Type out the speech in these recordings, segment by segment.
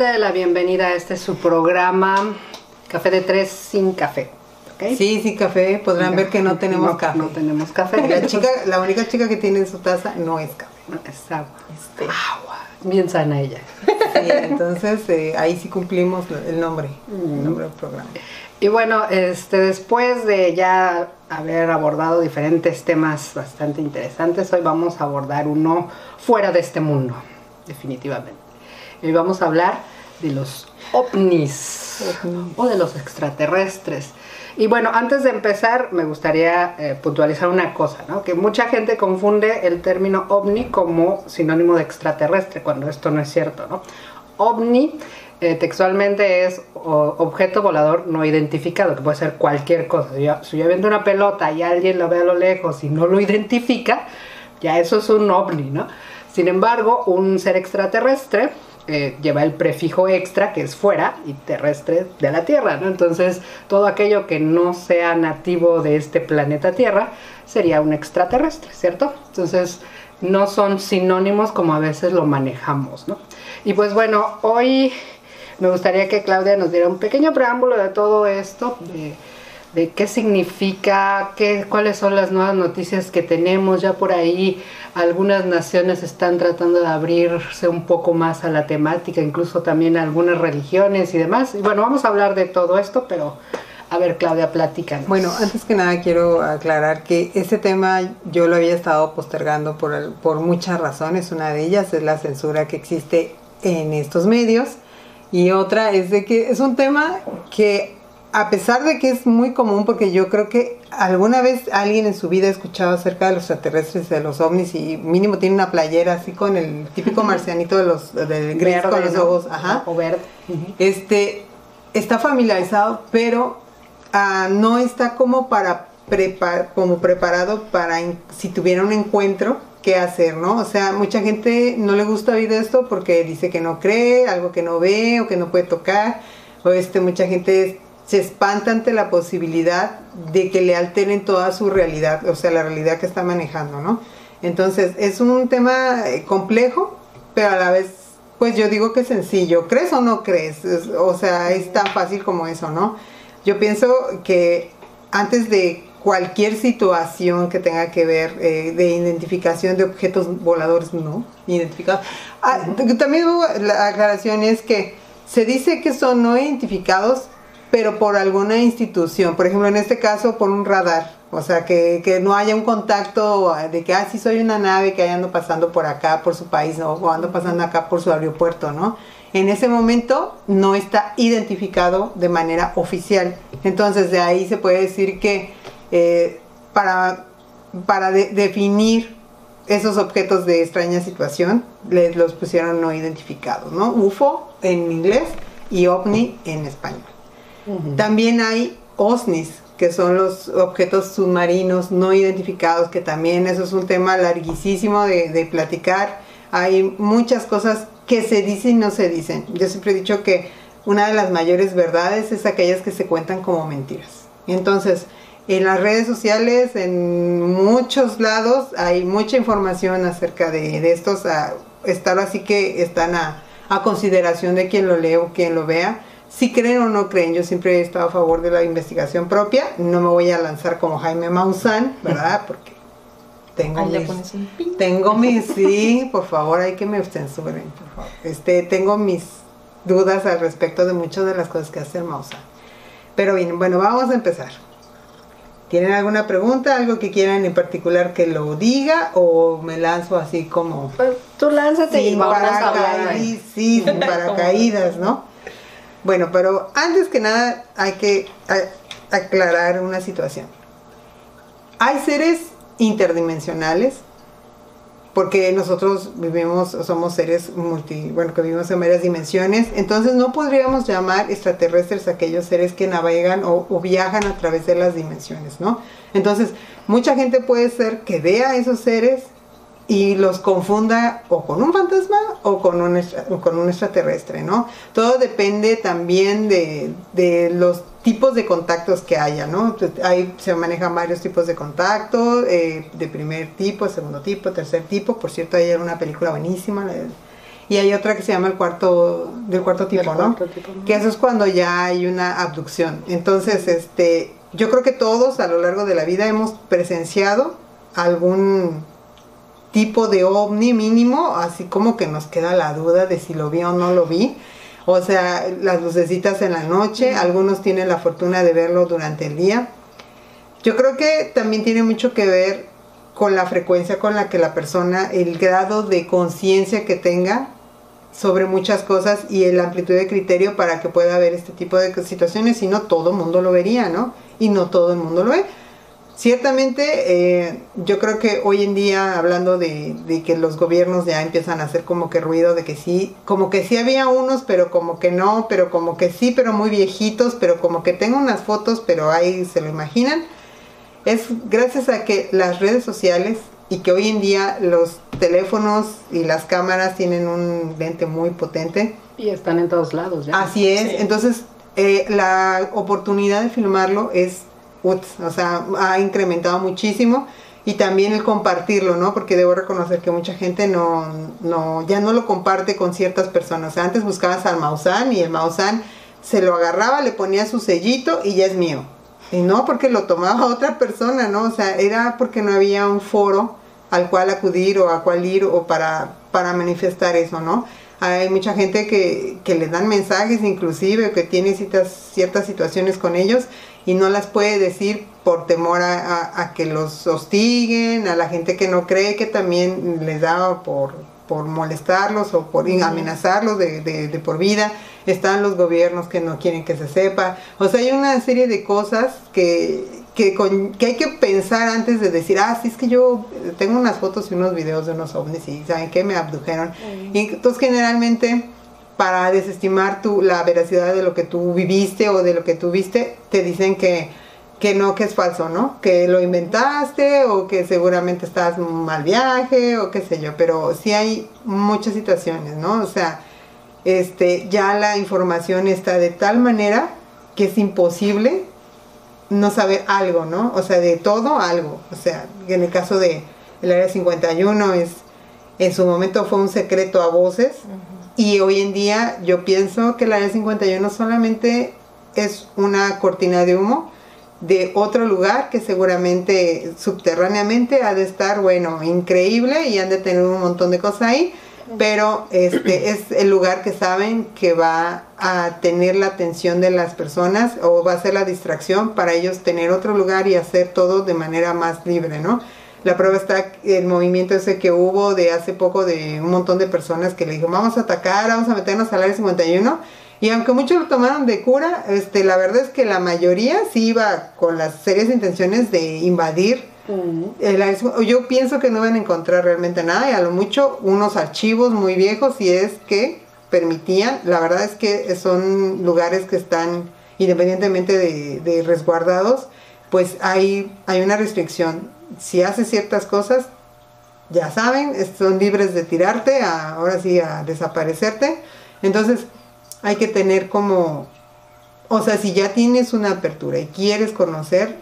Nuevamente la bienvenida a este su programa Café de Tres sin café. Sí, sí, café. Podrán ver que no tenemos No, café. No tenemos café. La, chica, la única chica que tiene en su taza no es café. Es agua. Este, Agua. Bien sana ella. sí, entonces eh, ahí sí cumplimos el nombre, Mm. el nombre del programa. Y bueno, este, después de ya haber abordado diferentes temas bastante interesantes, hoy vamos a abordar uno fuera de este mundo, definitivamente. Y vamos a hablar de los ovnis o de los extraterrestres. Y bueno, antes de empezar, me gustaría eh, puntualizar una cosa, ¿no? Que mucha gente confunde el término ovni como sinónimo de extraterrestre, cuando esto no es cierto, ¿no? OVNI eh, textualmente es o- objeto volador no identificado, que puede ser cualquier cosa. Si yo, si yo viendo una pelota y alguien lo ve a lo lejos y no lo identifica, ya eso es un ovni, ¿no? Sin embargo, un ser extraterrestre eh, lleva el prefijo extra, que es fuera, y terrestre de la Tierra, ¿no? Entonces, todo aquello que no sea nativo de este planeta Tierra sería un extraterrestre, ¿cierto? Entonces, no son sinónimos como a veces lo manejamos, ¿no? Y pues bueno, hoy me gustaría que Claudia nos diera un pequeño preámbulo de todo esto, de qué significa, qué, cuáles son las nuevas noticias que tenemos. Ya por ahí algunas naciones están tratando de abrirse un poco más a la temática, incluso también algunas religiones y demás. Y bueno, vamos a hablar de todo esto, pero a ver, Claudia, platícanos. Bueno, antes que nada quiero aclarar que este tema yo lo había estado postergando por, el- por muchas razones. Una de ellas es la censura que existe en estos medios y otra es de que es un tema que a pesar de que es muy común, porque yo creo que alguna vez alguien en su vida ha escuchado acerca de los extraterrestres, de los ovnis y mínimo tiene una playera así con el típico marcianito de los del gris Verde, con los ¿no? ojos, ajá O verde. Este está familiarizado, pero ah, no está como para prepar, como preparado para si tuviera un encuentro qué hacer, ¿no? O sea, mucha gente no le gusta oír esto porque dice que no cree, algo que no ve o que no puede tocar, o este mucha gente se espanta ante la posibilidad de que le alteren toda su realidad, o sea, la realidad que está manejando, ¿no? Entonces, es un tema eh, complejo, pero a la vez pues yo digo que es sencillo. ¿Crees o no crees? Es- o sea, es tan fácil como eso, ¿no? Yo pienso que antes de cualquier situación que tenga que ver eh, de identificación de objetos voladores no identificados. Ah, también la aclaración es que se dice que son no identificados, pero por alguna institución. Por ejemplo, en este caso, por un radar. O sea, que, que no haya un contacto de que, ah, sí soy una nave que ando pasando por acá, por su país, ¿no? o ando pasando acá por su aeropuerto, ¿no? En ese momento no está identificado de manera oficial. Entonces, de ahí se puede decir que eh, para, para de- definir esos objetos de extraña situación, les los pusieron no identificados, ¿no? UFO en inglés y OVNI en español. También hay OSNIs, que son los objetos submarinos no identificados, que también eso es un tema larguísimo de, platicar. Hay muchas cosas que se dicen y no se dicen. Yo siempre he dicho que una de las mayores verdades es aquellas que se cuentan como mentiras. Entonces, en las redes sociales, en muchos lados, hay mucha información acerca de, estos, a, estar así que están a, a consideración de quien lo lee o quien lo vea. Si creen o no creen, yo siempre he estado a favor de la investigación propia. No me voy a lanzar como Jaime Maussan, ¿verdad? Porque tengo Ahí mis, tengo mis, sí, por favor, hay que me censuren, por favor. Este, tengo mis dudas al respecto de muchas de las cosas que hace el Maussan. Pero bien, bueno, vamos a empezar. ¿Tienen alguna pregunta, algo que quieran en particular que lo diga o me lanzo así como Pues, tú lánzate y sin vamos hablando. paracaídas, sí, sin paracaídas, ¿no? Bueno, pero antes que nada hay que aclarar una situación. Hay seres interdimensionales porque nosotros vivimos, somos seres multi, bueno, que vivimos en varias dimensiones, entonces no podríamos llamar extraterrestres a aquellos seres que navegan o, o viajan a través de las dimensiones, ¿no? Entonces, mucha gente puede ser que vea a esos seres y los confunda o con un fantasma o con un, extra- o con un extraterrestre, ¿no? Todo depende también de, de los tipos de contactos que haya, ¿no? Ahí se manejan varios tipos de contacto, eh, de primer tipo, segundo tipo, tercer tipo, por cierto, hay una película buenísima, la de y hay otra que se llama el cuarto del cuarto tipo, Del ¿no? cuarto tipo, ¿no? Que eso es cuando ya hay una abducción. Entonces, este, yo creo que todos a lo largo de la vida hemos presenciado algún tipo de ovni mínimo, así como que nos queda la duda de si lo vi o no lo vi. O sea, las lucecitas en la noche, algunos tienen la fortuna de verlo durante el día. Yo creo que también tiene mucho que ver con la frecuencia con la que la persona, el grado de conciencia que tenga sobre muchas cosas y la amplitud de criterio para que pueda ver este tipo de situaciones, si no todo el mundo lo vería, ¿no? Y no todo el mundo lo ve. Ciertamente, eh, yo creo que hoy en día, hablando de, de que los gobiernos ya empiezan a hacer como que ruido de que sí, como que sí había unos, pero como que no, pero como que sí, pero muy viejitos, pero como que tengo unas fotos, pero ahí se lo imaginan, es gracias a que las redes sociales y que hoy en día los teléfonos y las cámaras tienen un lente muy potente, Y están en todos lados ya. Así es, Sí. entonces eh, la oportunidad de filmarlo es, uts, o sea, ha incrementado muchísimo y también el compartirlo, ¿no? Porque debo reconocer que mucha gente no, no, ya no lo comparte con ciertas personas. O sea, antes buscabas al Maussan y el Maussan se lo agarraba, le ponía su sellito y ya es mío. Y no porque lo tomaba otra persona, ¿no? O sea, era porque no había un foro al cual acudir o a cual ir o para, para manifestar eso, ¿no? Hay mucha gente que, que le dan mensajes inclusive, que tiene citas, ciertas situaciones con ellos y no las puede decir por temor a, a- a que los hostiguen, a la gente que no cree que también les da por, por molestarlos o por amenazarlos de, de- de por vida. Están los gobiernos que no quieren que se sepa. O sea, hay una serie de cosas que, que, con- que hay que pensar antes de decir, ah, sí, es que yo tengo unas fotos y unos videos de unos ovnis y saben que me abdujeron. Y entonces generalmente para desestimar tu, la veracidad de lo que tú viviste o de lo que tú viste, te dicen que, que no, que es falso, ¿no? Que lo inventaste o que seguramente estás mal viaje o qué sé yo, pero sí hay muchas situaciones, ¿no? O sea, este, ya la información está de tal manera que es imposible no saber algo, ¿no? O sea, de todo algo. O sea, en el caso de el área 51 es en su momento fue un secreto a voces y hoy en día yo pienso que el área 51 solamente es una cortina de humo de otro lugar que seguramente subterráneamente ha de estar, bueno, increíble y han de tener un montón de cosas ahí, pero este es el lugar que saben que va a tener la atención de las personas o va a ser la distracción para ellos tener otro lugar y hacer todo de manera más libre, ¿no? La prueba está el movimiento ese que hubo de hace poco de un montón de personas que le dijo, vamos a atacar, vamos a meternos al área 51. Y aunque muchos lo tomaron de cura, este, la verdad es que la mayoría sí iba con las serias intenciones de invadir el área 51. Yo pienso que no van a encontrar realmente nada y a lo mucho unos archivos muy viejos si es que permitían. La verdad es que son lugares que están independientemente de, de resguardados, pues hay, hay una restricción. Si haces ciertas cosas, ya saben, son libres de tirarte, a- ahora sí, a desaparecerte. Entonces, hay que tener como, o sea, si ya tienes una apertura y quieres conocer,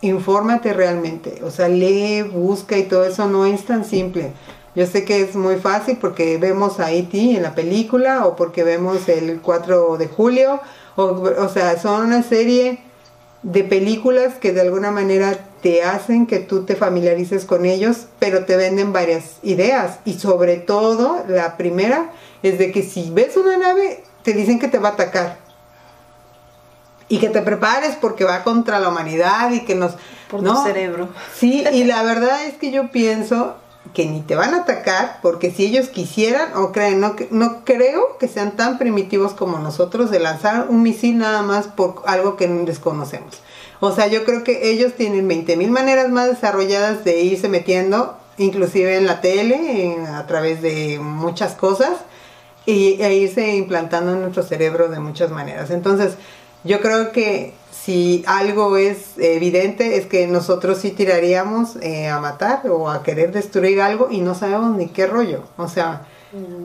infórmate realmente. O sea, lee, busca y todo eso no es tan simple. Yo sé que es muy fácil porque vemos a E.T. en la película o porque vemos el 4 de julio. O, o sea, son una serie de películas que de alguna manera te hacen que tú te familiarices con ellos, pero te venden varias ideas. Y sobre todo, la primera es de que si ves una nave, te dicen que te va a atacar. Y que te prepares porque va contra la humanidad y que nos... Por ¿no? tu cerebro. Sí, y la verdad es que yo pienso que ni te van a atacar, porque si ellos quisieran o creen, no, que- no creo que sean tan primitivos como nosotros de lanzar un misil nada más por algo que desconocemos. O sea, yo creo que ellos tienen 20 mil maneras más desarrolladas de irse metiendo, inclusive en la tele, en- a través de muchas cosas, y, e irse implantando en nuestro cerebro de muchas maneras. Entonces, yo creo que si algo es evidente es que nosotros sí tiraríamos eh, a matar o a querer destruir algo y no sabemos ni qué rollo. O sea,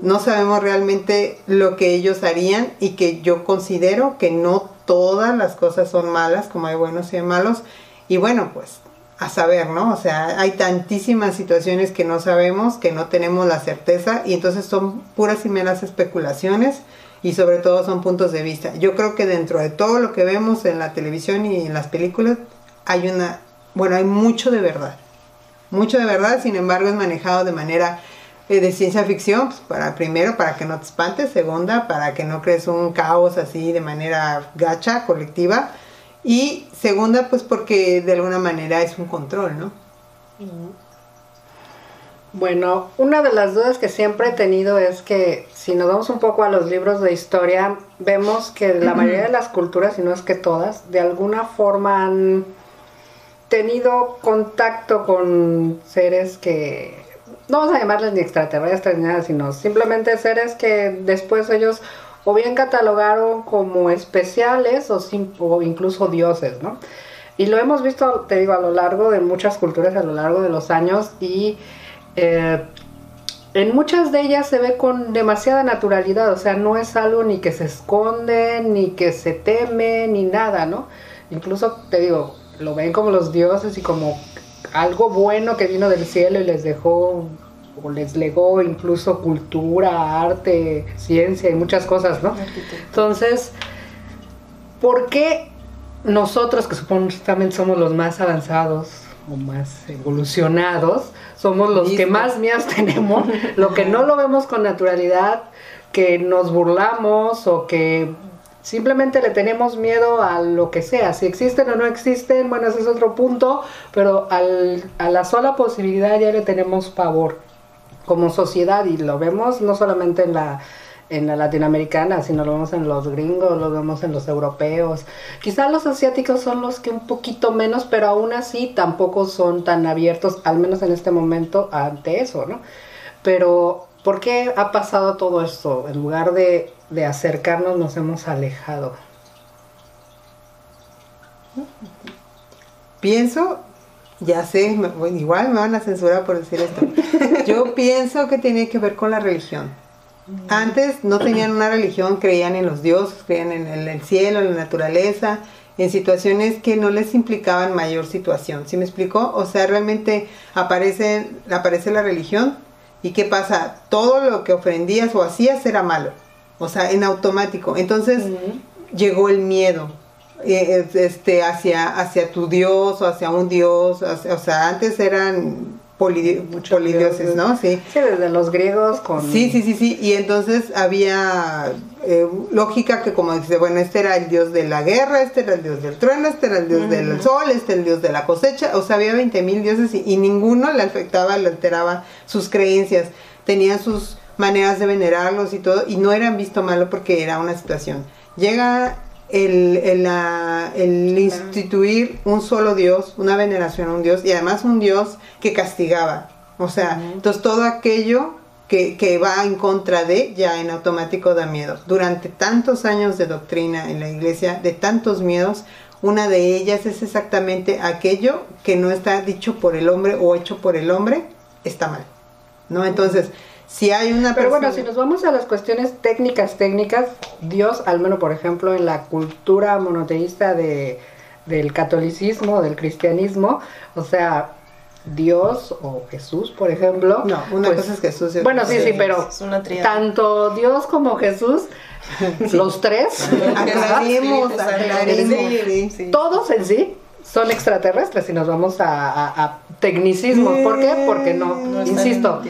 no sabemos realmente lo que ellos harían y que yo considero que no todas las cosas son malas, como hay buenos y hay malos. Y bueno, pues a saber, ¿no? O sea, hay tantísimas situaciones que no sabemos, que no tenemos la certeza y entonces son puras y meras especulaciones y sobre todo son puntos de vista. Yo creo que dentro de todo lo que vemos en la televisión y en las películas hay una, bueno, hay mucho de verdad. Mucho de verdad, sin embargo, es manejado de manera de ciencia ficción, pues, para primero para que no te espantes, segunda para que no crees un caos así de manera gacha, colectiva y segunda, pues porque de alguna manera es un control, ¿no? Bueno, una de las dudas que siempre he tenido es que si nos vamos un poco a los libros de historia, vemos que la mayoría de las culturas, si no es que todas, de alguna forma han tenido contacto con seres que, no vamos a llamarles ni extraterrestres ni nada, sino simplemente seres que después ellos o bien catalogaron como especiales o, incluso dioses, ¿no? Y lo hemos visto, te digo, a lo largo de muchas culturas, a lo largo de los años, y eh, en muchas de ellas se ve con demasiada naturalidad, o sea, no es algo ni que se esconde, ni que se teme, ni nada, ¿no? Incluso, te digo, lo ven como los dioses y como algo bueno que vino del cielo y les dejó o les legó incluso cultura, arte, ciencia y muchas cosas, ¿no? Entonces, ¿por qué nosotros, que supuestamente somos los más avanzados o más evolucionados, somos los que más miedos tenemos, lo que no lo vemos con naturalidad, que nos burlamos o que Simplemente le tenemos miedo a lo que sea, si existen o no existen, bueno, ese es otro punto, pero a la sola posibilidad ya le tenemos pavor como sociedad y lo vemos no solamente en la en la latinoamericana, sino lo vemos en los gringos, lo vemos en los europeos. Quizás los asiáticos son los que un poquito menos, pero aún así tampoco son tan abiertos, al menos en este momento, ante eso, ¿no? Pero, ¿por qué ha pasado todo esto? En lugar de, de acercarnos, nos hemos alejado. Pienso ya sé, igual me van a censurar por decir esto. Yo pienso que tiene que ver con la religión. Antes no tenían una religión, creían en los dioses, creían en el, cielo, en la naturaleza, en situaciones que no les implicaban mayor situación. ¿Sí me explicó? O sea, realmente aparece, aparece la religión y ¿qué pasa? Todo lo que ofendías o hacías era malo. O sea, en automático. Entonces llegó el miedo eh, este, hacia, hacia tu Dios o hacia un Dios, o sea, antes eran polidioses, ¿no? Sí. desde los griegos con... Sí, sí, sí, sí, y entonces había eh, lógica que como dice, bueno, este era el dios de la guerra, este era el dios del trueno, este era el dios del sol, este el dios de la cosecha, o sea, había 20 mil dioses y, y, ninguno le afectaba, le alteraba sus creencias, tenían sus maneras de venerarlos y todo, y no eran visto malo porque era una situación. Llega el, el, el, instituir un solo Dios, una veneración a un Dios y además un Dios que castigaba. O sea, entonces todo aquello que, que, va en contra de ya en automático da miedo. Durante tantos años de doctrina en la iglesia, de tantos miedos, una de ellas es exactamente aquello que no está dicho por el hombre o hecho por el hombre, está mal. ¿No? Entonces, si hay una Pero bueno, si nos vamos a las cuestiones técnicas, técnicas, Dios, al menos por ejemplo en la cultura monoteísta de, del catolicismo, del cristianismo, o sea, Dios o Jesús, por ejemplo. No, una pues, cosa es Jesús. Y bueno, sí, sí, pero tanto Dios como Jesús, los tres, aclaremos, todos en sí son extraterrestres y nos vamos a, tecnicismo. ¿Por qué? Porque no, no insisto,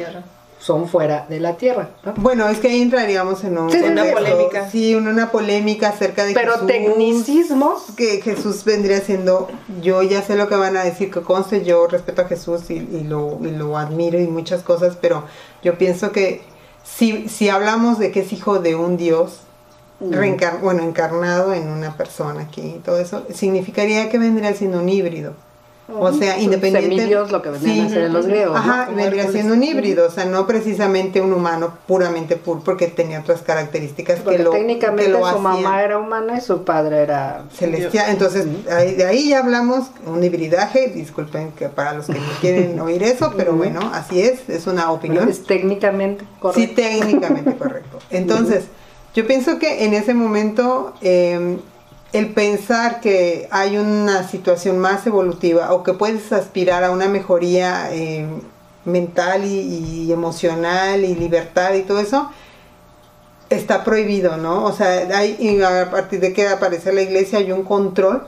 son fuera de la tierra. Bueno, es que ahí entraríamos en una polémica. Sí, una polémica acerca de Pero tecnicismos. Que Jesús vendría siendo, yo ya sé lo que van a decir, que conste, yo respeto a Jesús y, lo, y lo admiro y muchas cosas, pero yo pienso que si, si hablamos de que es hijo de un Dios, mm. bueno, encarnado en una persona aquí y todo eso, significaría que vendría siendo un híbrido. O sea, independiente. lo que venían a hacer los griegos. Ajá, vendría siendo un híbrido, o sea, no precisamente un humano puramente puro, porque tenía otras características que lo Técnicamente su mamá era humana y su padre era celestial. Entonces, de ahí ya hablamos un hibridaje. Disculpen que para los que no quieren oír eso, pero bueno, así es, es una opinión. Es técnicamente correcto. Sí, técnicamente correcto. Entonces, yo pienso que en ese momento. Eh, el pensar que hay una situación más evolutiva o que puedes aspirar a una mejoría eh, mental y, emocional y libertad y todo eso, está prohibido, ¿no? O sea, hay, a partir de que aparece la iglesia hay un control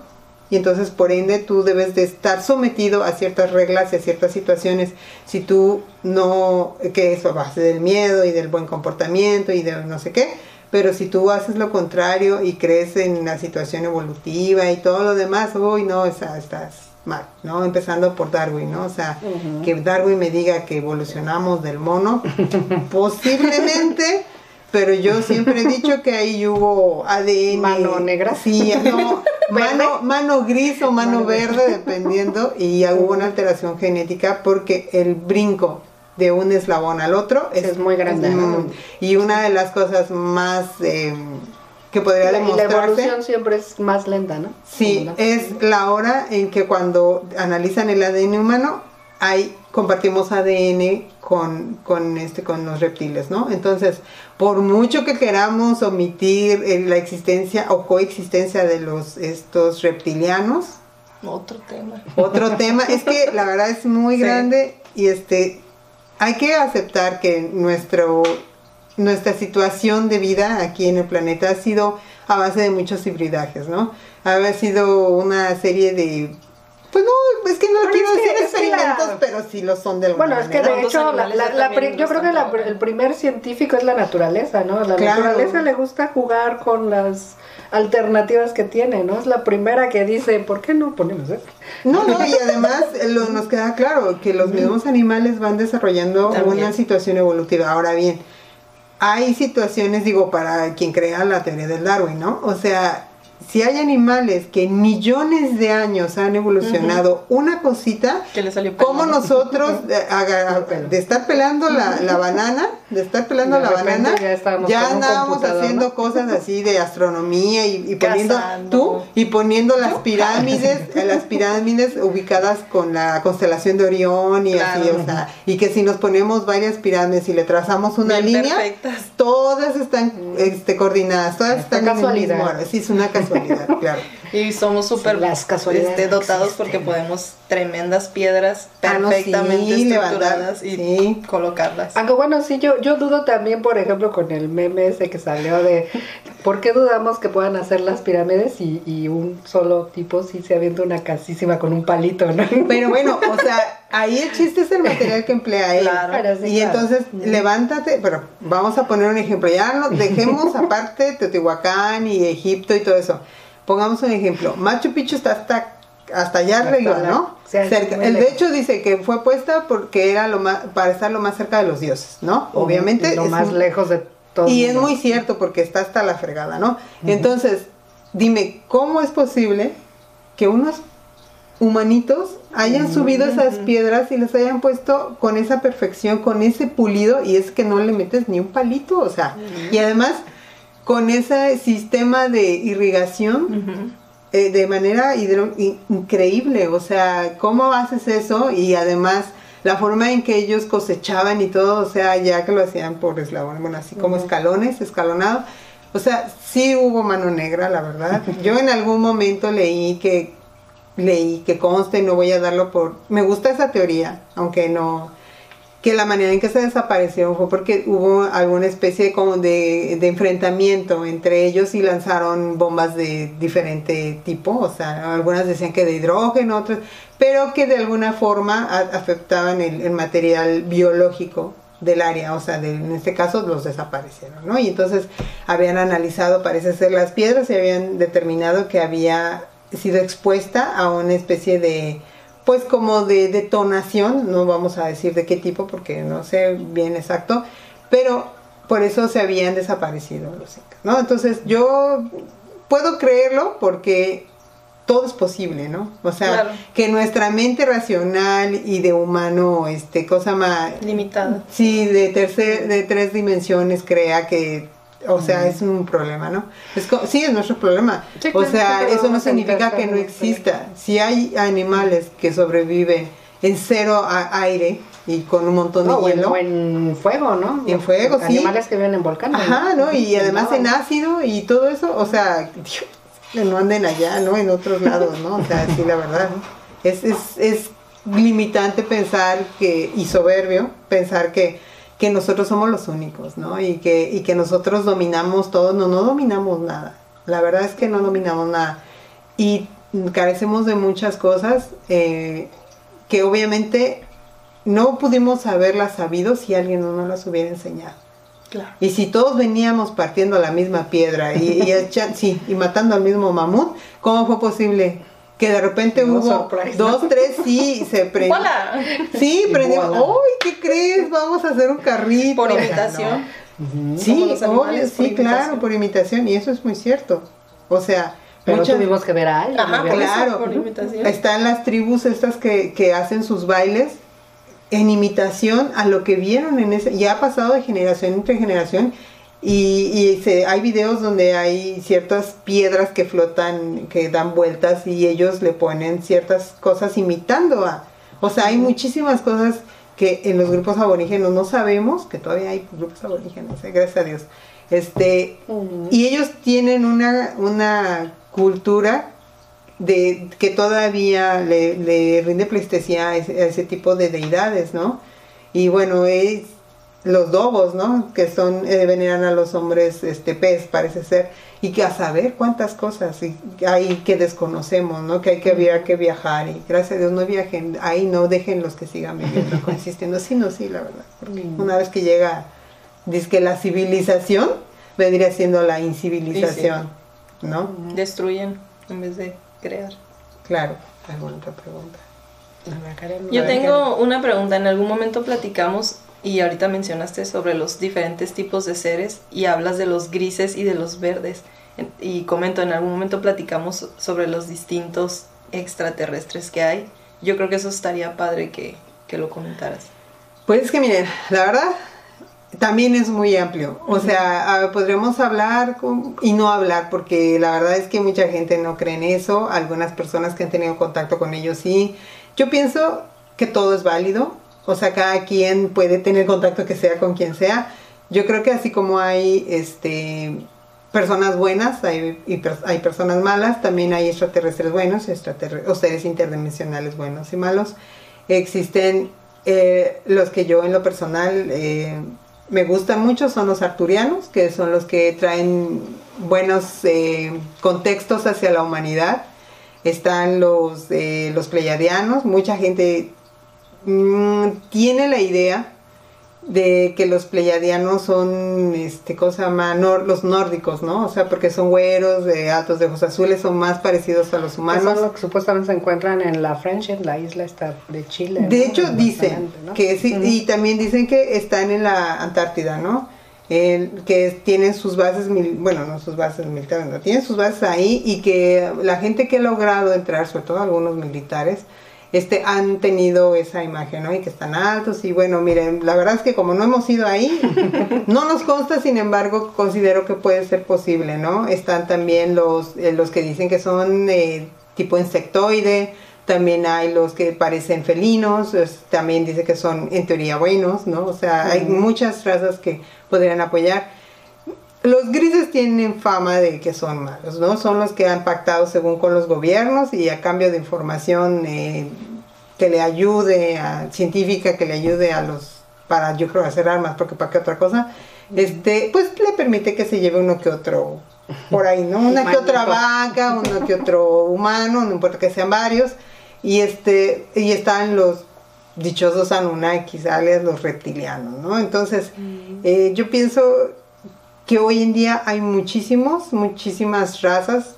y entonces por ende tú debes de estar sometido a ciertas reglas y a ciertas situaciones. Si tú no, que eso a base del miedo y del buen comportamiento y de no sé qué, pero si tú haces lo contrario y crees en la situación evolutiva y todo lo demás, uy, no, estás mal, ¿no? Empezando por Darwin, ¿no? O sea, que Darwin me diga que evolucionamos del mono, posiblemente pero yo siempre he dicho que ahí hubo ADN. Mano negra. Sí, no, mano, mano gris o mano, verde, dependiendo, y hubo una alteración genética porque el brinco de un eslabón al otro es, muy grande. y una de las cosas más eh, que podría demostrarse. la evolución siempre es más lenta, ¿no? Sí, es la hora en que cuando analizan el ADN humano, hay compartimos ADN con, con, este, con los reptiles, ¿no? Entonces, por mucho que queramos omitir eh, la existencia o coexistencia de los, estos reptilianos, otro tema. Otro tema, es que la verdad es muy grande y este, hay que aceptar que nuestro, nuestra situación de vida aquí en el planeta ha sido a base de muchos hibridajes, ¿no? Ha sido una serie de pues no, es que no quiero decir experimentos, pero sí lo son de alguna Bueno, es que de hecho, yo creo que el primer científico es la naturaleza, ¿no? La naturaleza le gusta jugar con las alternativas que tiene, ¿no? Es la primera que dice, ¿por qué no ponemos eso? No, no, y además nos queda claro que los mismos animales van desarrollando una situación evolutiva. Ahora bien, hay situaciones, digo, para quien crea la teoría del Darwin, ¿no? O sea, si hay animales que en millones de años han evolucionado una cosita, como nosotros de, estar pelando la, banana, de estar pelando la banana, ya, andábamos haciendo cosas así de astronomía y, poniendo tú y poniendo las pirámides, las pirámides ubicadas con la constelación de Orión y así, o sea, y que si nos ponemos varias pirámides y le trazamos una línea, todas están este, coordinadas, todas están en el mismo, es una casualidad casualidad, claro. Y somos súper este, dotados porque podemos tremendas piedras ah, perfectamente estructuradas y colocarlas. Aunque bueno, sí, yo, yo dudo también, por ejemplo, con el meme ese que salió de ¿por qué dudamos que puedan hacer las pirámides y, y un solo tipo sí se avienta una casísima con un palito, ¿no? Pero bueno, o sea, ahí el chiste es el material que emplea él. y entonces levántate, pero vamos a poner un ejemplo, ya no, dejemos aparte Teotihuacán y Egipto y todo eso. Pongamos un ejemplo, Machu Picchu está hasta hasta allá arriba, ¿no? cerca. El de hecho dice que fue puesta porque era lo más para estar lo más cerca de los dioses, ¿no? Obviamente lo más lejos de todo. Y es muy cierto porque está hasta la fregada, ¿no? Entonces, dime, ¿cómo es posible que unos humanitos hayan subido esas piedras y las hayan puesto con esa perfección, con ese pulido y es que no le metes ni un palito, o sea, y además con ese sistema de irrigación eh, de manera increíble, o sea, ¿cómo haces eso? Y además la forma en que ellos cosechaban y todo, o sea, ya que lo hacían por eslabón, bueno, así como escalones, escalonado, o sea, sí hubo mano negra, la verdad. Yo en algún momento leí que leí que conste, no voy a darlo por... Me gusta esa teoría, aunque no que la manera en que se desaparecieron fue porque hubo alguna especie como de, enfrentamiento entre ellos y lanzaron bombas de diferente tipo, o sea, algunas decían que de hidrógeno, otras, pero que de alguna forma afectaban el, material biológico del área, o sea, en este caso los desaparecieron, ¿no? Y entonces habían analizado, parece ser, las piedras y habían determinado que había sido expuesta a una especie de pues como de detonación, no vamos a decir de qué tipo porque no sé bien exacto, pero por eso se habían desaparecido los incas, ¿no? Entonces yo puedo creerlo porque todo es posible, ¿no? O sea, que nuestra mente racional y de humano, este, cosa más... Limitada. Sí, de, tercer, de tres dimensiones crea que o sea, es un problema, ¿no? Es sí, es nuestro problema. o sea, eso no significa que no exista. Si hay animales que sobreviven en cero aire y con un montón de hielo. O en, fuego, ¿no? En fuego, sí. Animales que viven en volcanes. Ajá, ¿no? Y además en ácido y todo eso, o sea, no anden allá, ¿no? En otros lados, ¿no? O sea, sí, la verdad, es, es, es limitante pensar que, y soberbio, pensar que, que nosotros somos los únicos, ¿no? Y que, y que nosotros dominamos todo, no, no dominamos nada. La verdad es que no dominamos nada. Y carecemos de muchas cosas eh, que obviamente no pudimos haberlas sabido si alguien no nos las hubiera enseñado. Y si todos veníamos partiendo la misma piedra y, sí, y matando al mismo mamut, ¿cómo fue posible que de repente hubo dos, tres, sí, se prendió. Sí, prendió. ¡Uy, qué crees! Vamos a hacer un carrito. Por imitación. Sí, sí, claro, por imitación. Y eso es muy cierto. O sea, pero tuvimos que ver a alguien. Ajá, claro. Están las tribus estas que, que hacen sus bailes en imitación a lo que vieron en ese. Ya ha pasado de generación entre generación y, se, hay videos donde hay ciertas piedras que flotan, que dan vueltas y ellos le ponen ciertas cosas imitando a... O sea, hay muchísimas cosas que en los grupos aborígenes no sabemos, que todavía hay grupos aborígenes, eh, gracias a Dios. Este, Y ellos tienen una, una cultura de que todavía le, rinde pleistesía a ese, a ese, tipo de deidades, ¿no? Y bueno, es los dobos, ¿no? Que son, eh, veneran a los hombres este pez, parece ser, y que a saber cuántas cosas hay que desconocemos, ¿no? Que hay que, había que viajar y gracias a Dios no viajen, ahí no dejen los que sigan viviendo, consistiendo, sí, no, sí, la verdad, porque una vez que llega, dice que la civilización vendría siendo la incivilización, ¿no? Destruyen en vez de crear. Claro, alguna otra pregunta. Yo tengo una pregunta, en algún momento platicamos y ahorita mencionaste sobre los diferentes tipos de seres y hablas de los grises y de los verdes. Y comento, en algún momento platicamos sobre los distintos extraterrestres que hay. Yo creo que eso estaría padre que, que lo comentaras. Pues es que miren, la verdad también es muy amplio. O sea, podremos hablar y no hablar porque la verdad es que mucha gente no cree en eso. Algunas personas que han tenido contacto con ellos sí. Yo pienso que todo es válido o sea, cada quien puede tener contacto que sea con quien sea. Yo creo que así como hay este personas buenas, hay, hay personas malas, también hay extraterrestres buenos, o seres interdimensionales buenos y malos. Existen eh, los que yo en lo personal eh, me gustan mucho, son los arturianos, que son los que traen buenos eh, contextos hacia la humanidad. Están los, los pleiadianos, mucha gente Mm, tiene la idea de que los pleyadianos son, este, cosa más, los nórdicos, ¿no? O sea, porque son güeros, de altos, de ojos azules, son más parecidos a los humanos. Son que supuestamente se encuentran en la Friendship, la isla esta de Chile. De hecho, dicen que sí, y también dicen que están en la Antártida, ¿no? que tienen sus bases, bueno, no sus bases militares, no, tienen sus bases ahí y que la gente que ha logrado entrar, sobre todo algunos militares, este, han tenido esa imagen, ¿no? Y que están altos y bueno, miren, la verdad es que como no hemos ido ahí, no nos consta, sin embargo, considero que puede ser posible, ¿no? Están también los, eh, los que dicen que son eh, tipo insectoide, también hay los que parecen felinos, también dice que son en teoría buenos, ¿no? O sea, hay muchas razas que podrían apoyar. Los grises tienen fama de que son malos, ¿no? Son los que han pactado según con los gobiernos y a cambio de información eh, que le ayude, a, científica que le ayude a los, para yo creo hacer armas, porque para qué otra cosa, este, pues le permite que se lleve uno que otro por ahí, ¿no? Una que otra vaca, uno que otro humano, no importa que sean varios, y este, y están los dichosos Anunnakis, alias los reptilianos, ¿no? Entonces, eh, yo pienso que hoy en día hay muchísimos, muchísimas razas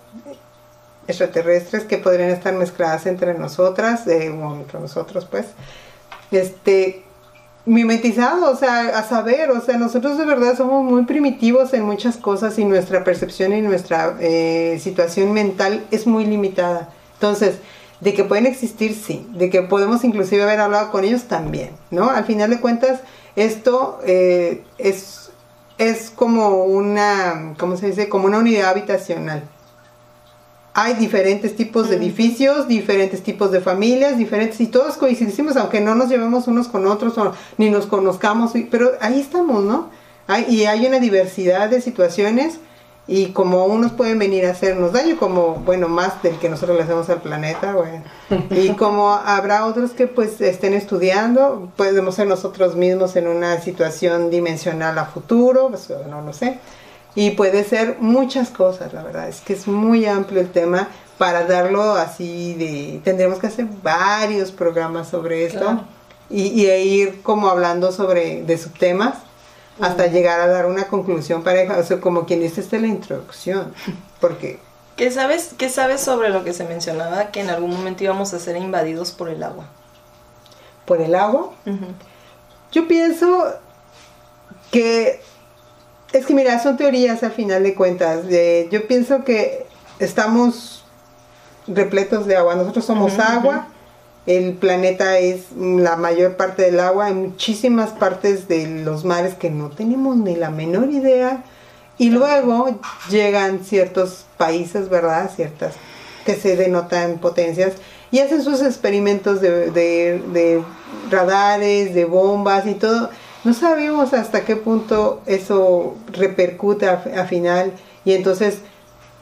extraterrestres que podrían estar mezcladas entre nosotras, eh, o entre nosotros pues, este, mimetizado, o sea, a saber, o sea, nosotros de verdad somos muy primitivos en muchas cosas y nuestra percepción y nuestra eh, situación mental es muy limitada. Entonces, de que pueden existir, sí, de que podemos inclusive haber hablado con ellos también, ¿no? Al final de cuentas, esto eh, es es como una, ¿cómo se dice? Como una unidad habitacional. Hay diferentes tipos de edificios, diferentes tipos de familias, diferentes, y todos coincidimos, aunque no nos llevemos unos con otros o ni nos conozcamos, pero ahí estamos, ¿no? y hay una diversidad de situaciones y como unos pueden venir a hacernos daño, como, bueno, más del que nosotros le hacemos al planeta, bueno, y como habrá otros que pues estén estudiando, podemos ser nosotros mismos en una situación dimensional a futuro, pues, no lo sé, y puede ser muchas cosas, la verdad, es que es muy amplio el tema. Para darlo así de, tendremos que hacer varios programas sobre esto y, y ir como hablando sobre, de subtemas hasta llegar a dar una conclusión pareja, o sea, como quien dice, esta es la introducción, porque... ¿Qué sabes, ¿Qué sabes sobre lo que se mencionaba, que en algún momento íbamos a ser invadidos por el agua? ¿Por el agua? Yo pienso que, es que mira, son teorías al final de cuentas, yo pienso que estamos repletos de agua, nosotros somos agua, el planeta es la mayor parte del agua, hay muchísimas partes de los mares que no tenemos ni la menor idea. Y luego llegan ciertos países, ¿verdad? Ciertas que se denotan potencias y hacen sus experimentos de, radares, de bombas y todo. No sabemos hasta qué punto eso repercute a, final y entonces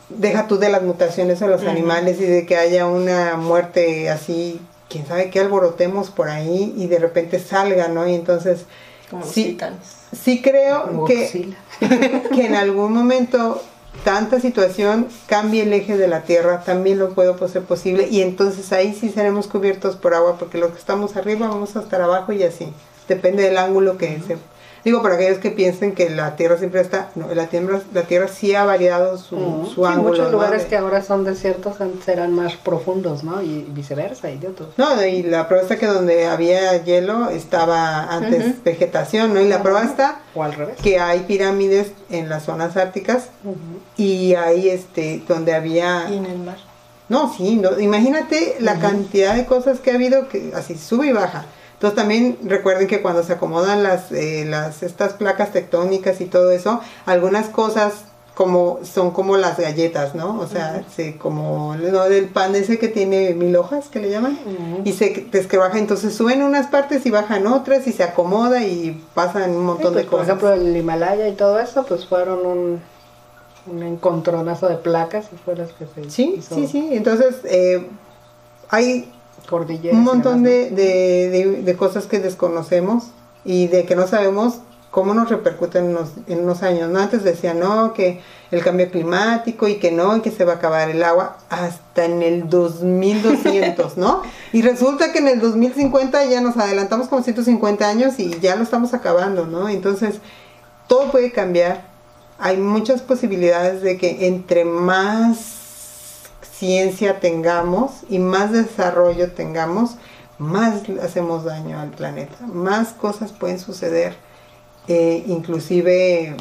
deja tú de las mutaciones a los animales y de que haya una muerte así quién sabe qué alborotemos por ahí y de repente salga, ¿no? Y entonces... Como sí, sí creo que, que en algún momento tanta situación cambie el eje de la Tierra, también lo puedo ser posible y entonces ahí sí seremos cubiertos por agua porque los que estamos arriba vamos a estar abajo y así, depende del ángulo que se Digo, para aquellos que piensen que la Tierra siempre está, no, la Tierra, la tierra sí ha variado su, su ángulo. muchos lugares que ahora son desiertos serán más profundos, ¿no? Y viceversa, y de otros. No, y la prueba está que donde había hielo estaba antes vegetación, ¿no? Y la prueba está o al revés. que hay pirámides en las zonas árticas y hay este, donde había... Y en el mar. No, sí, no, imagínate la cantidad de cosas que ha habido que así sube y baja. Entonces también recuerden que cuando se acomodan las, eh, las estas placas tectónicas y todo eso, algunas cosas como son como las galletas, ¿no? O sea, como ¿no? del pan ese que tiene mil hojas, que le llaman, y se descrebaja, entonces suben unas partes y bajan otras y se acomoda y pasan un montón de pues, cosas. Por ejemplo, el Himalaya y todo eso, pues fueron un, un encontronazo de placas y fue las que se Sí, sí, sí, entonces eh, hay un montón de, cosas que desconocemos y de que no sabemos cómo nos repercuten en unos, años. ¿no? Antes decían, no, que el cambio climático y que no, y que se va a acabar el agua hasta en el 2200, ¿no? Y resulta que en el 2050 ya nos adelantamos como 150 años y ya lo estamos acabando, ¿no? Entonces, todo puede cambiar. Hay muchas posibilidades de que entre más ciencia tengamos y más desarrollo tengamos, más hacemos daño al planeta, más cosas pueden suceder, eh, inclusive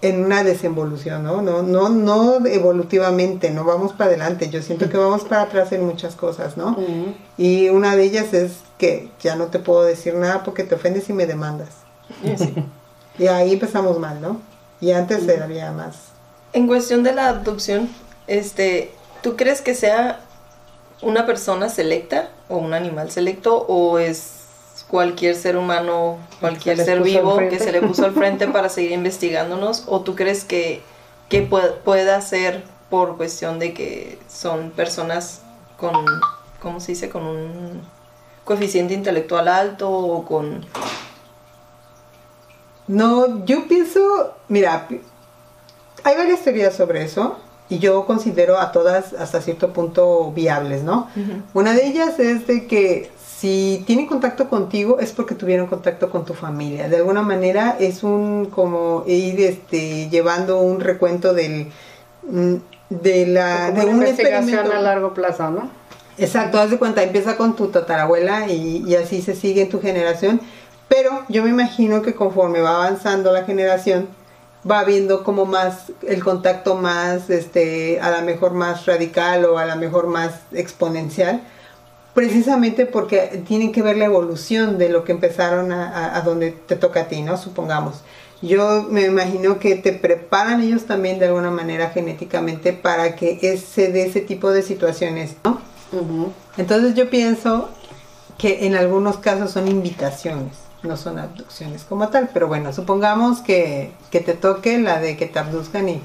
en una desenvolución, ¿no? No, no, no evolutivamente, no vamos para adelante, yo siento que vamos para atrás en muchas cosas, ¿no? Y una de ellas es que ya no te puedo decir nada porque te ofendes y me demandas. Y ahí empezamos mal, ¿no? Y antes había más. En cuestión de la adopción, este, ¿Tú crees que sea una persona selecta o un animal selecto o es cualquier ser humano, cualquier ser vivo que se le puso al frente para seguir investigándonos? ¿O tú crees que, que pueda ser por cuestión de que son personas con, ¿cómo se dice? Con un coeficiente intelectual alto o con... No, yo pienso, mira, hay varias teorías sobre eso y yo considero a todas hasta cierto punto viables, ¿no? Una de ellas es de que si tienen contacto contigo es porque tuvieron contacto con tu familia. De alguna manera es un como ir este, llevando un recuento del mm, de la de una investigación a largo plazo, ¿no? Exacto, haz de cuenta, empieza con tu tatarabuela y, y así se sigue en tu generación. Pero yo me imagino que conforme va avanzando la generación, va viendo como más el contacto más este a lo mejor más radical o a lo mejor más exponencial precisamente porque tienen que ver la evolución de lo que empezaron a, donde te toca a ti no supongamos. Yo me imagino que te preparan ellos también de alguna manera genéticamente para que se dé ese tipo de situaciones no entonces yo pienso que en algunos casos son invitaciones no son abducciones como tal, pero bueno, supongamos que, te toque la de que te abduzcan y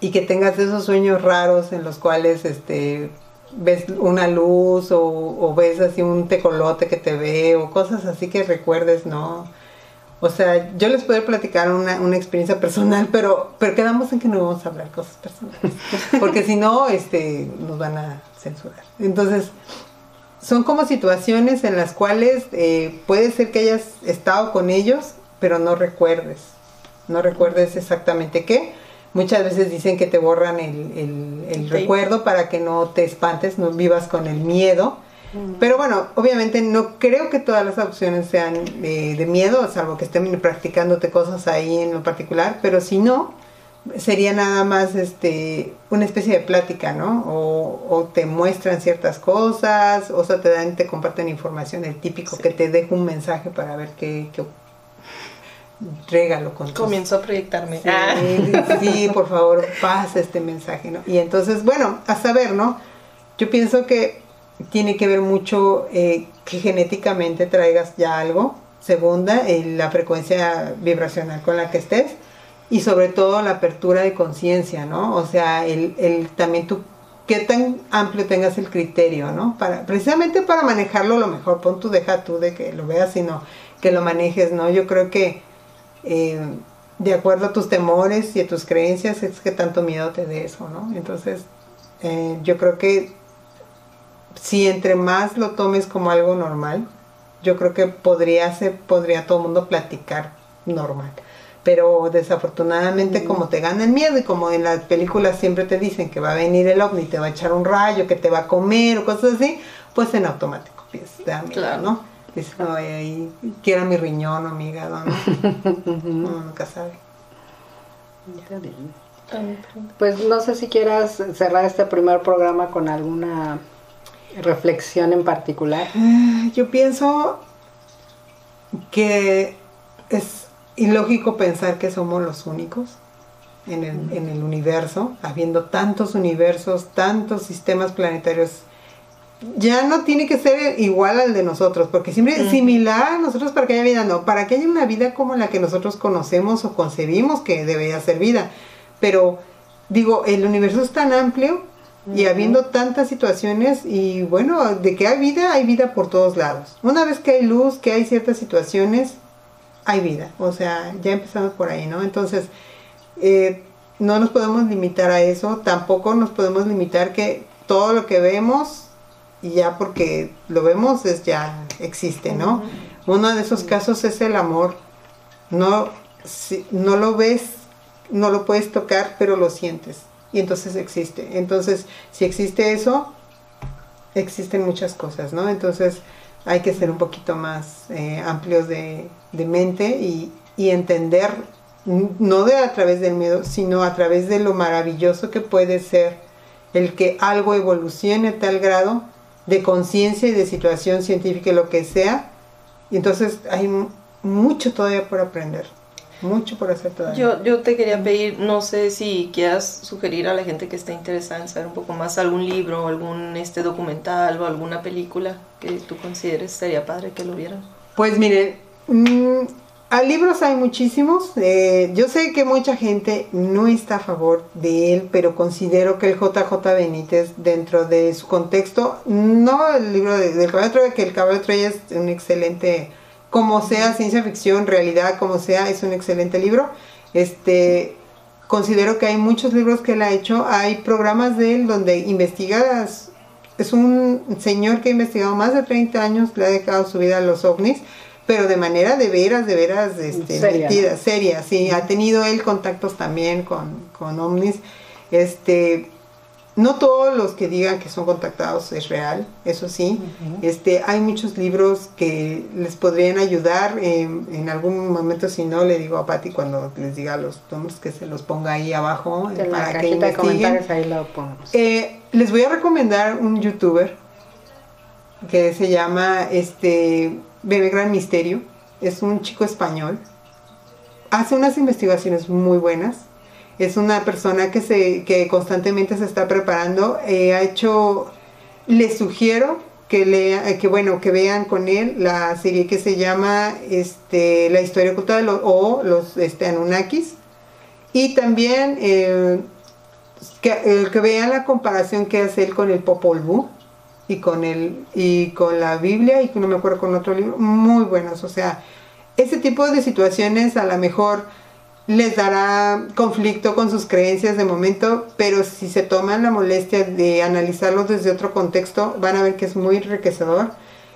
y que tengas esos sueños raros en los cuales este ves una luz o, ves así un tecolote que te ve o cosas así que recuerdes, ¿no? O sea, yo les puedo platicar una, una, experiencia personal, pero, pero quedamos en que no vamos a hablar cosas personales, porque si no, este, nos van a censurar. Entonces, son como situaciones en las cuales eh, puede ser que hayas estado con ellos, pero no recuerdes, no recuerdes exactamente qué. Muchas veces dicen que te borran el, recuerdo para que no te espantes, no vivas con el miedo. Mm. Pero bueno, obviamente no creo que todas las opciones sean de miedo, salvo que estén practicándote cosas ahí en lo particular, pero si no, sería nada más este una especie de plática, ¿no? O, te muestran ciertas cosas, o sea, te dan, te comparten información, el típico que te deja un mensaje para ver qué, qué regalo con Comienzo a proyectarme. Sí, por favor, pasa este mensaje, ¿no? Y entonces, bueno, a saber, ¿no? Yo pienso que tiene que ver mucho eh, que genéticamente traigas ya algo. Segunda, la frecuencia vibracional con la que estés y sobre todo la apertura de conciencia, ¿no? O sea, el, el también tú, qué tan amplio tengas el criterio, ¿no? Para, precisamente para manejarlo lo mejor, pon tú, deja tú de que lo veas, sino que lo manejes, ¿no? Yo creo que eh, de acuerdo a tus temores y a tus creencias es que tanto miedo te dé eso, ¿no? Entonces, eh, yo creo que si entre más lo tomes como algo normal, yo creo que podría ser, podría todo el mundo platicar normal pero desafortunadamente como te gana el miedo y como en las películas siempre te dicen que va a venir el ovni, te va a echar un rayo, que te va a comer o cosas así, pues en automático piensas, te da miedo, ¿no? Dices, ay, ahí, quiera mi riñón o mi hígado, ¿no? Uno nunca sabe. Pues no sé si quieras cerrar este primer programa con alguna reflexión en particular. Ah, yo pienso que es ilógico pensar que somos los únicos en el, en el universo, habiendo tantos universos, tantos sistemas planetarios ya no tiene que ser igual al de nosotros, porque siempre es similar a nosotros para que haya vida, no, para que haya una vida como la que nosotros conocemos o concebimos que debería ser vida. Pero digo, el universo es tan amplio y habiendo tantas situaciones y bueno, de que hay vida, hay vida por todos lados. Una vez que hay luz, que hay ciertas situaciones, hay vida. O sea, ya empezamos por ahí, ¿no? Entonces, eh, no nos podemos limitar a eso, tampoco nos podemos limitar que todo lo que vemos, y ya porque lo vemos, es ya existe, ¿no? Uno de esos casos es el amor. No, si, no lo ves, no lo puedes tocar, pero lo sientes. Y entonces existe. Entonces, si existe eso, existen muchas cosas, ¿no? Entonces, hay que ser un poquito más eh, amplios de, mente y, entender, no de a través del miedo, sino a través de lo maravilloso que puede ser el que algo evolucione a tal grado de conciencia y de situación científica y lo que sea. Y entonces hay mucho todavía por aprender mucho por hacer todavía. Yo, yo te quería pedir, no sé si quieras sugerir a la gente que esté interesada en saber un poco más algún libro, algún este documental o alguna película que tú consideres sería padre que lo vieran. Pues miren, mm, a libros hay muchísimos. Eh, yo sé que mucha gente no está a favor de él, pero considero que el JJ Benítez, dentro de su contexto, no el libro de, del Caballo Troya, que el Caballo Troya es un excelente como sea, ciencia ficción, realidad, como sea, es un excelente libro. Este, considero que hay muchos libros que él ha hecho, hay programas de él donde investigas, es un señor que ha investigado más de 30 años, le ha dejado su vida a los ovnis, pero de manera de veras, de veras, este, seria, seria, sí, ha tenido él contactos también con, con ovnis, este, no todos los que digan que son contactados es real, eso sí. este, hay muchos libros que les podrían ayudar. en algún momento, si no, le digo a Patti cuando les diga los nombres que se los ponga ahí abajo para que investiguen. ahí lo eh, les voy a recomendar un youtuber que se llama este Bebé Gran Misterio. Es un chico español. Hace unas investigaciones muy buenas es una persona que, se, que constantemente se está preparando. Eh, ha hecho, les sugiero que, lea, que, bueno, que vean con él la serie que se llama este, La historia oculta los, o los este, Anunnakis. Y también eh, que, que vea la comparación que hace él con el Popol Vuh y con el y con la Biblia y no me acuerdo con otro libro, muy buenos, o sea, ese tipo de situaciones a lo mejor les dará conflicto con sus creencias de momento, pero si se toman la molestia de analizarlos desde otro contexto, van a ver que es muy enriquecedor,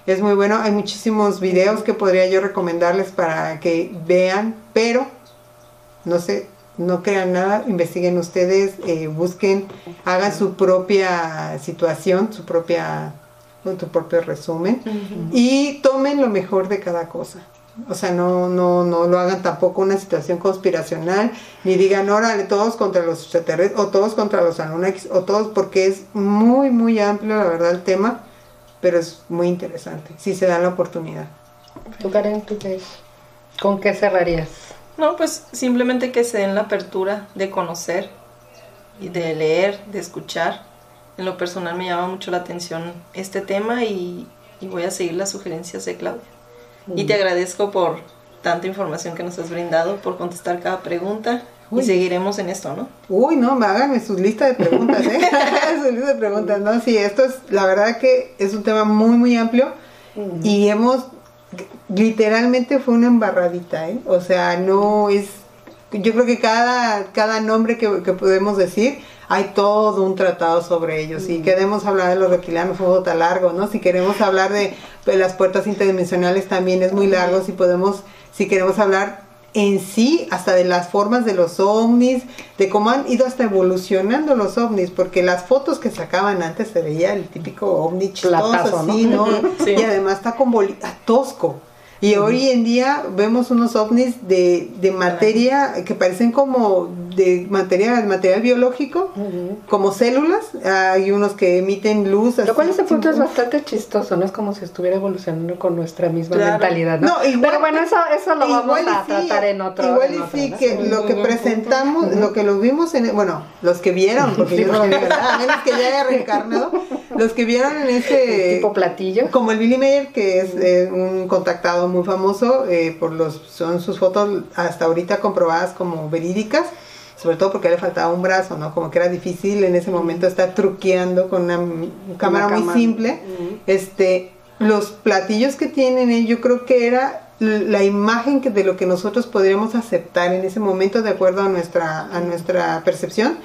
es muy bueno. Hay muchísimos videos que podría yo recomendarles para que vean, pero no sé, no crean nada, investiguen ustedes, eh, busquen, hagan su propia situación, su propia, su propio resumen y tomen lo mejor de cada cosa. O sea, no, no, no lo hagan tampoco una situación conspiracional, ni digan, órale, todos contra los extraterrestres, o todos contra los Anunnakis, o todos, porque es muy, muy amplio, la verdad, el tema, pero es muy interesante, si se dan la oportunidad. ¿Tú, Karen, tú qué? ¿Con qué cerrarías? No, pues simplemente que se den la apertura de conocer y de leer, de escuchar. En lo personal me llama mucho la atención este tema y, y voy a seguir las sugerencias de Claudia. Y te agradezco por tanta información que nos has brindado, por contestar cada pregunta. Y seguiremos en esto, ¿no? Uy, no, me háganme su lista de preguntas, ¿eh? su lista de preguntas, ¿no? Sí, esto es, la verdad que es un tema muy, muy amplio. Y hemos, literalmente fue una embarradita, ¿eh? O sea, no es, yo creo que cada, cada nombre que, que podemos decir hay todo un tratado sobre ellos. Si queremos hablar de los reptilianos, fue tan largo, ¿no? Si queremos hablar de, las puertas interdimensionales, también es muy largo. Si podemos, si queremos hablar en sí, hasta de las formas de los ovnis, de cómo han ido hasta evolucionando los ovnis, porque las fotos que sacaban antes se veía el típico ovni chistoso, así, ¿no? Y además está con bolita, tosco. Y hoy en día vemos unos ovnis de, de materia que parecen como de material, material biológico, como células. Hay unos que emiten luz. Lo cual ese punto es bastante chistoso, ¿no? Es como si estuviera evolucionando con nuestra misma mentalidad, ¿no? Pero bueno, eso, eso lo vamos a tratar en otro Igual y sí, que lo que presentamos, lo que lo vimos en... Bueno, los que vieron, porque yo no vi, A menos que ya haya reencarnado. Los que vieron en ese... Tipo platillo. Como el Billy Mayer, que es eh, un contactado muy famoso, eh, por los son sus fotos hasta ahorita comprobadas como verídicas, sobre todo porque le faltaba un brazo, ¿no? Como que era difícil en ese momento estar truqueando con una, cámara muy simple. Este, los platillos que tienen, eh, yo creo que era la imagen que de lo que nosotros podríamos aceptar en ese momento de acuerdo a nuestra, a nuestra percepción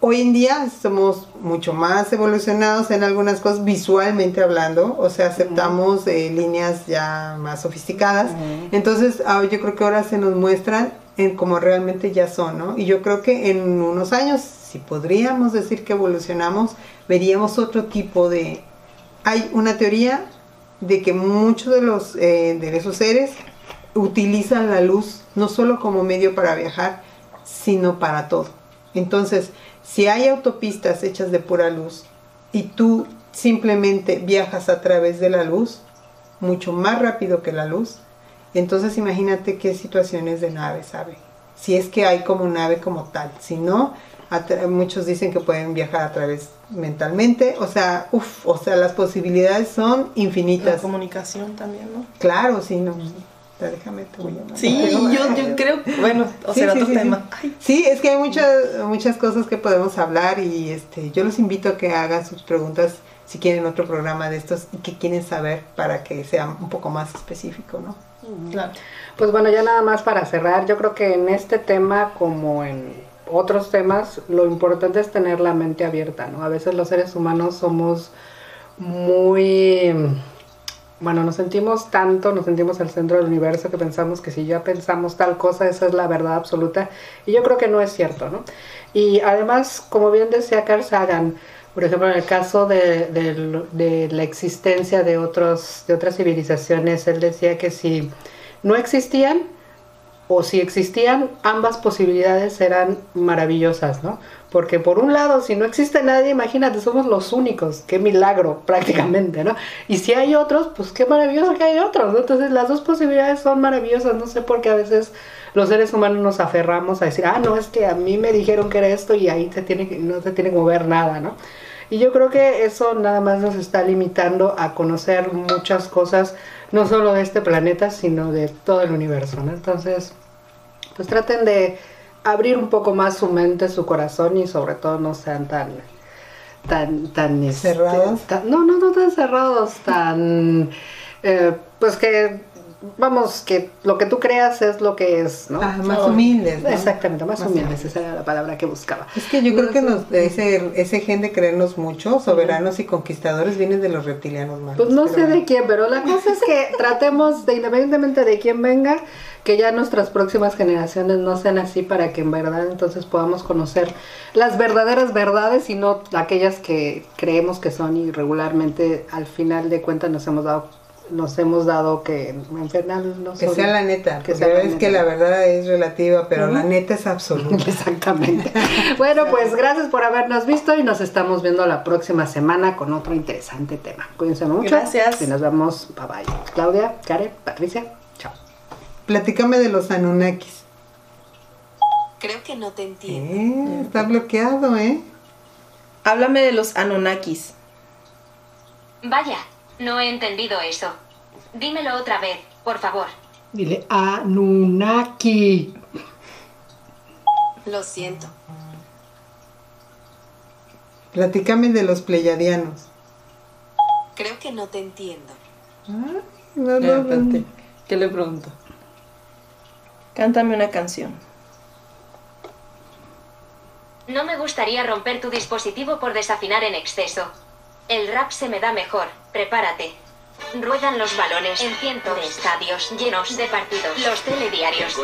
Hoy en día somos mucho más evolucionados en algunas cosas visualmente hablando, o sea, aceptamos eh, líneas ya más sofisticadas. Entonces, ah, yo creo que ahora se nos muestran en como realmente ya son, ¿no? Y yo creo que en unos años, si podríamos decir que evolucionamos, veríamos otro tipo de... Hay una teoría de que muchos de los eh, de esos seres utilizan la luz no solo como medio para viajar, sino para todo. Entonces, si hay autopistas hechas de pura luz y tú simplemente viajas a través de la luz, mucho más rápido que la luz, entonces imagínate qué situaciones de nave sabe. Si es que hay como nave como tal, si no, muchos dicen que pueden viajar a través mentalmente, o sea, uff, o sea, las posibilidades son infinitas. La comunicación también, ¿no? Claro, sí, no déjame te voy a Sí, yo, yo creo, bueno, o sea, otro tema. Sí. es que hay muchas, muchas cosas que podemos hablar y este, yo los invito a que hagan sus preguntas si quieren otro programa de estos y que quieren saber para que sea un poco más específico, ¿no? Pues bueno, ya nada más para cerrar, yo creo que en este tema como en otros temas, lo importante es tener la mente abierta, ¿no? A veces los seres humanos somos muy bueno, nos sentimos tanto, nos sentimos el centro del universo que pensamos que si ya pensamos tal cosa, esa es la verdad absoluta. Y yo creo que no es cierto, ¿no? Y además, como bien decía Carl Sagan, por ejemplo, en el caso de, la existencia de, otros, de otras civilizaciones, él decía que si no existían, o si existían, ambas posibilidades eran maravillosas, ¿no? Porque por un lado, si no existe nadie, imagínate, somos los únicos, qué milagro prácticamente, ¿no? Y si hay otros, pues qué maravilloso que hay otros, ¿no? Entonces las dos posibilidades son maravillosas, no sé por qué a veces los seres humanos nos aferramos a decir, ah, no, es que a mí me dijeron que era esto y ahí se tiene, no se tiene que mover nada, ¿no? Y yo creo que eso nada más nos está limitando a conocer muchas cosas, no solo de este planeta, sino de todo el universo, ¿no? Entonces, pues traten de abrir un poco más su mente, su corazón y sobre todo no sean tan tan tan este, cerrados. no, no, no tan cerrados, tan eh, pues que vamos, que lo que tú creas es lo que es, ¿no? Ah, más humildes. Exactamente, más, humildes, esa era la palabra que buscaba. Es que yo creo que nos, ese, ese gen de creernos mucho, soberanos y conquistadores, viene de los reptilianos más. Pues no sé de quién, pero la cosa es que tratemos, de, independientemente de quién venga, que ya nuestras próximas generaciones no sean así para que en verdad entonces podamos conocer las verdaderas verdades y no aquellas que creemos que son y regularmente al final de cuentas nos hemos dado nos hemos dado que no Que sea la neta, que sabes que la verdad es relativa, pero la neta es absoluta. Exactamente. bueno, pues gracias por habernos visto y nos estamos viendo la próxima semana con otro interesante tema. Cuídense mucho. Gracias. Y nos vemos. Bye bye. Claudia, Karen, Patricia. Platícame de los Anunnakis. Creo que no te entiendo. Eh, está bloqueado, ¿eh? Háblame de los Anunnakis. Vaya, no he entendido eso. Dímelo otra vez, por favor. Dile Anunnaki. Lo siento. Platícame de los pleyadianos. Creo que no te entiendo. Ah, no, no, ¿Qué le pregunto? Cántame una canción. No me gustaría romper tu dispositivo por desafinar en exceso. El rap se me da mejor, prepárate. Ruedan los balones en cientos de estadios llenos de partidos. Los telediarios.